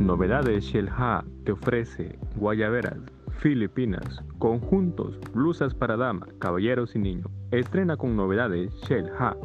Novedades Shelha te ofrece guayaberas, filipinas, conjuntos, blusas para dama, caballeros y niños. Estrena con novedades Shell Ha.